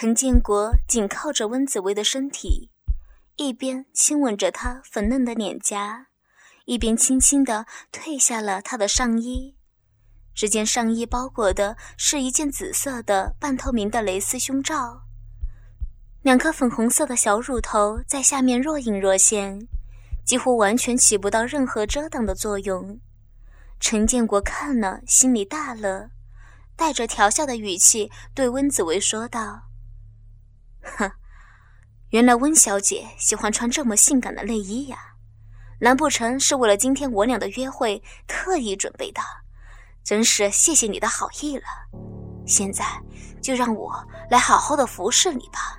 陈建国紧靠着温子薇的身体，一边亲吻着她粉嫩的脸颊，一边轻轻地褪下了她的上衣。只见上衣包裹的是一件紫色的半透明的蕾丝胸罩，两颗粉红色的小乳头在下面若隐若现，几乎完全起不到任何遮挡的作用。陈建国看了，心里大乐，带着调笑的语气对温子薇说道：“哼，原来温小姐喜欢穿这么性感的内衣呀？难不成是为了今天我俩的约会特意准备的？”真是谢谢你的好意了，现在就让我来好好的服侍你吧。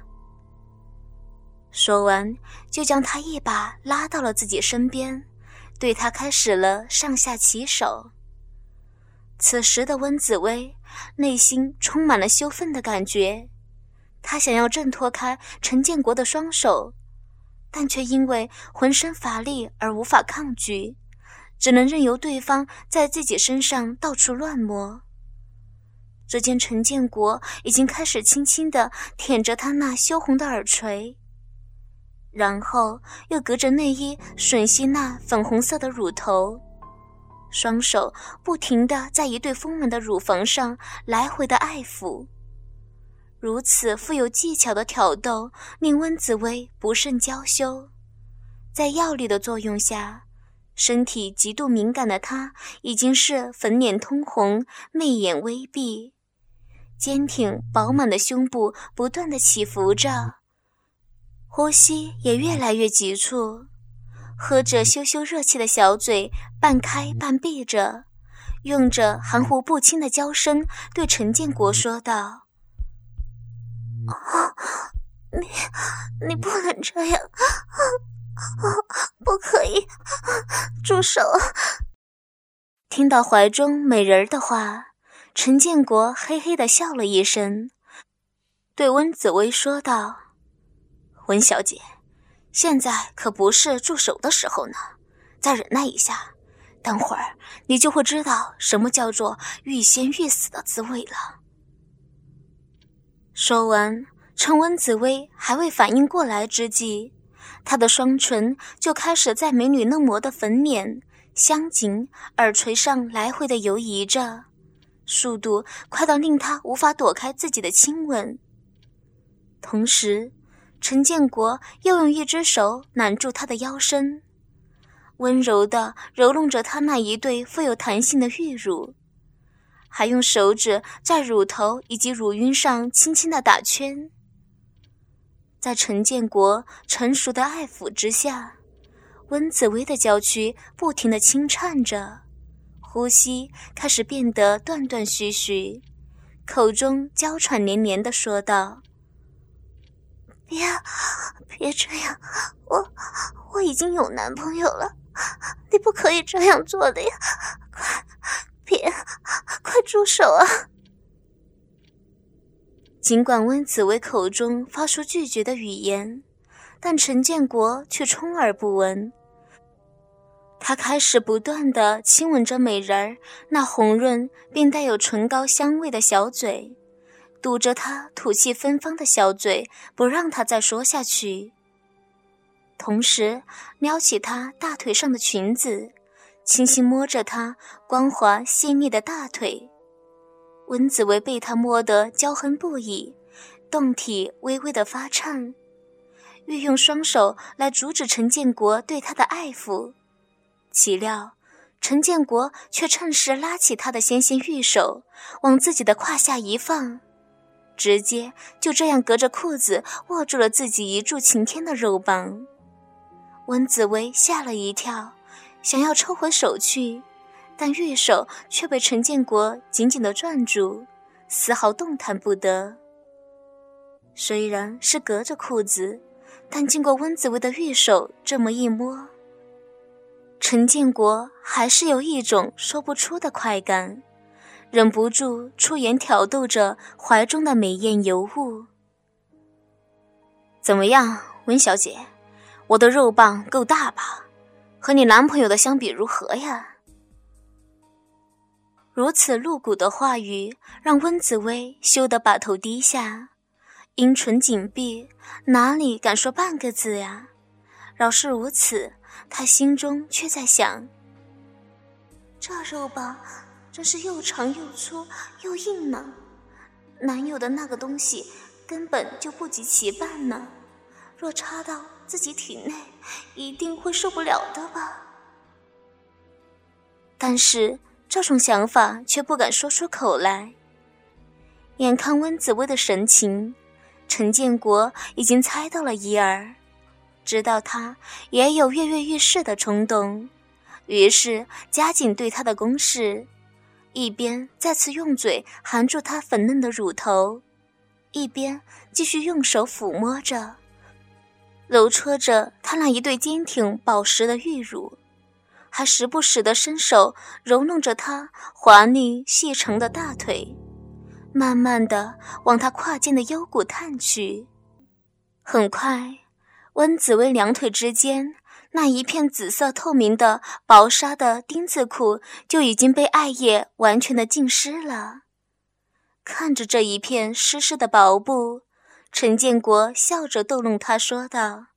说完，就将他一把拉到了自己身边，对他开始了上下其手。此时的温紫薇内心充满了羞愤的感觉，她想要挣脱开陈建国的双手，但却因为浑身乏力而无法抗拒。只能任由对方在自己身上到处乱摸。只见陈建国已经开始轻轻地舔着她那羞红的耳垂，然后又隔着内衣吮吸那粉红色的乳头，双手不停地在一对丰满的乳房上来回的爱抚。如此富有技巧的挑逗，令温紫薇不胜娇羞。在药力的作用下。身体极度敏感的她，已经是粉脸通红，媚眼微闭，坚挺饱满的胸部不断的起伏着，呼吸也越来越急促，喝着羞羞热气的小嘴半开半闭着，用着含糊不清的娇声对陈建国说道：“你，你不能这样。”不可以，住手！听到怀中美人儿的话，陈建国嘿嘿的笑了一声，对温紫薇说道：“温小姐，现在可不是住手的时候呢，再忍耐一下，等会儿你就会知道什么叫做欲仙欲死的滋味了。”说完，趁温紫薇还未反应过来之际。他的双唇就开始在美女嫩模的粉脸、香颈、耳垂上来回的游移着，速度快到令他无法躲开自己的亲吻。同时，陈建国又用一只手揽住她的腰身，温柔地揉弄着她那一对富有弹性的玉乳，还用手指在乳头以及乳晕上轻轻的打圈。在陈建国成熟的爱抚之下，温紫薇的娇躯不停的轻颤着，呼吸开始变得断断续续，口中娇喘连连的说道：“别，别这样，我我已经有男朋友了，你不可以这样做的呀！快，别，快住手啊！”尽管温紫薇口中发出拒绝的语言，但陈建国却充耳不闻。他开始不断的亲吻着美人儿那红润并带有唇膏香味的小嘴，堵着她吐气芬芳的小嘴，不让她再说下去。同时，撩起她大腿上的裙子，轻轻摸着她光滑细腻的大腿。温子薇被他摸得娇横不已，胴体微微的发颤，欲用双手来阻止陈建国对她的爱抚，岂料陈建国却趁势拉起她的纤纤玉手，往自己的胯下一放，直接就这样隔着裤子握住了自己一柱擎天的肉棒。温子薇吓了一跳，想要抽回手去。但玉手却被陈建国紧紧地攥住，丝毫动弹不得。虽然是隔着裤子，但经过温子薇的玉手这么一摸，陈建国还是有一种说不出的快感，忍不住出言挑逗着怀中的美艳尤物。怎么样，温小姐，我的肉棒够大吧？和你男朋友的相比如何呀？如此露骨的话语，让温紫薇羞得把头低下，阴唇紧闭，哪里敢说半个字呀？饶是如此，她心中却在想：这肉棒真是又长又粗又硬呢。男友的那个东西根本就不及其半呢，若插到自己体内，一定会受不了的吧。但是这种想法却不敢说出口来。眼看温紫薇的神情，陈建国已经猜到了一二。知道他也有跃跃欲试的冲动，于是加紧对他的攻势，一边再次用嘴含住他粉嫩的乳头，一边继续用手抚摸着、揉搓着他那一对坚挺宝石的玉乳，还时不时的伸手揉弄着他滑腻细长的大腿，慢慢的往他胯间的腰骨探去，很快。温紫薇两腿之间那一片紫色透明的薄纱的丁字裤就已经被艾叶完全的浸湿了。看着这一片湿湿的薄布，陈建国笑着逗弄他说道：“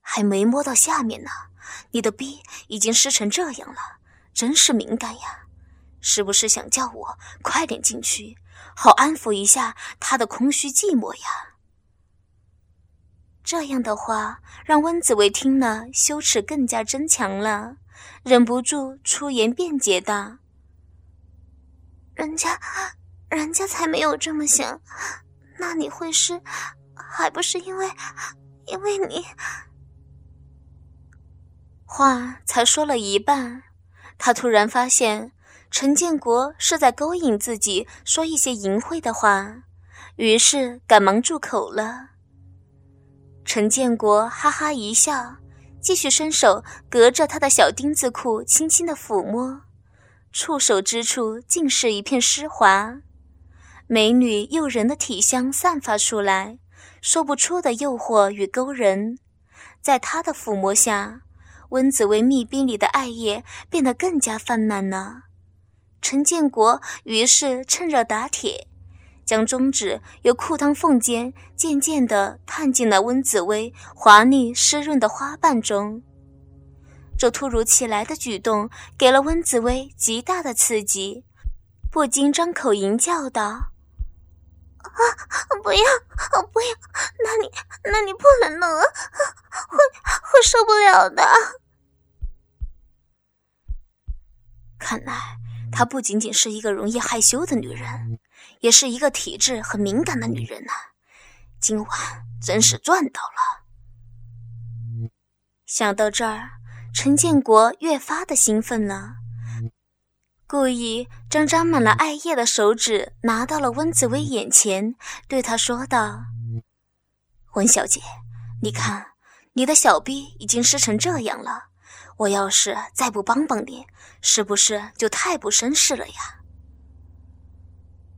还没摸到下面呢，你的逼已经湿成这样了，真是敏感呀！是不是想叫我快点进去，好安抚一下他的空虚寂寞呀？”这样的话，让温子维听了，羞耻更加增强了，忍不住出言辩解道：“人家，人家才没有这么想，那你会是，还不是因为，因为你……”话才说了一半，他突然发现陈建国是在勾引自己，说一些淫秽的话，于是赶忙住口了。陈建国哈哈一笑，继续伸手隔着他的小丁字裤，轻轻的抚摸，触手之处尽是一片湿滑，美女诱人的体香散发出来，说不出的诱惑与勾人。在他的抚摸下，温子薇密冰里的艾叶变得更加泛滥了。陈建国于是趁热打铁。将中指由裤裆缝间渐渐地探进了温紫薇滑腻湿润的花瓣中，这突如其来的举动给了温紫薇极大的刺激，不禁张口淫叫道：“，啊不要，不要！那你，那你不能弄啊，会会受不了的。”看来，她不仅仅是一个容易害羞的女人。也是一个体质很敏感的女人呐，今晚真是赚到了。想到这儿，陈建国越发的兴奋了，故意将沾满了艾叶的手指拿到了温紫薇眼前，对她说道：“温小姐，你看你的小臂已经湿成这样了，我要是再不帮帮你，是不是就太不绅士了呀？”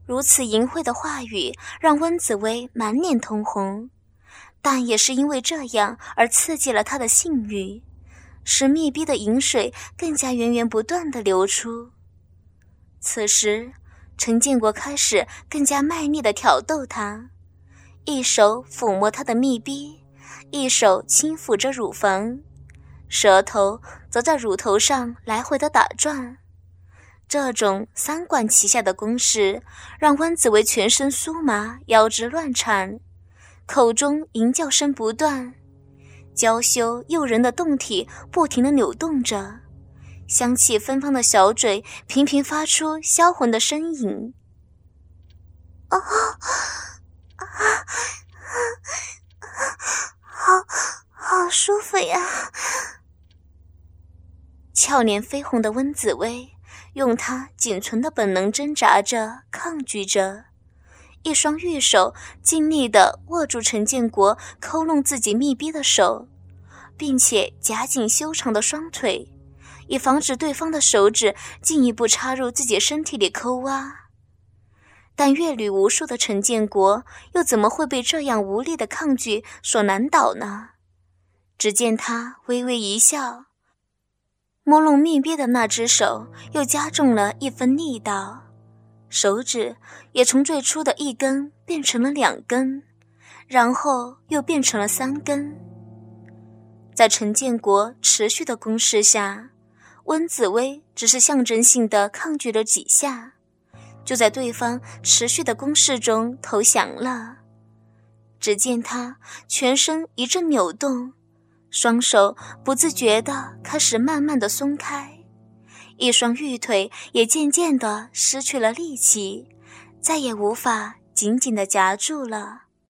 如此淫秽的话语让温紫薇满脸通红，但也是因为这样而刺激了她的性欲，使密闭的淫水更加源源不断的流出。此时，陈建国开始更加卖力的挑逗她，一手抚摸她的密闭，一手轻抚着乳房，舌头则在乳头上来回的打转。这种三管齐下的攻势，让温子维全身酥麻，腰肢乱颤，口中淫叫声不断，娇羞诱人的胴体不停的扭动着，香气芬芳的小嘴频频发出销魂的呻吟。啊啊啊！好好舒服呀！俏脸绯红的温紫薇。用她仅存的本能挣扎着、抗拒着，一双玉手尽力地握住陈建国抠弄自己密闭的手，并且夹紧修长的双腿，以防止对方的手指进一步插入自己身体里抠挖。但阅旅无数的陈建国又怎么会被这样无力的抗拒所难倒呢？只见他微微一笑。摸弄密闭的那只手又加重了一分力道，手指也从最初的一根变成了两根，然后又变成了三根。在陈建国持续的攻势下，温紫薇只是象征性的抗拒了几下，就在对方持续的攻势中投降了。只见他全身一阵扭动，双手不自觉地开始慢慢的松开。一双玉腿也渐渐地失去了力气，再也无法紧紧地夹住了。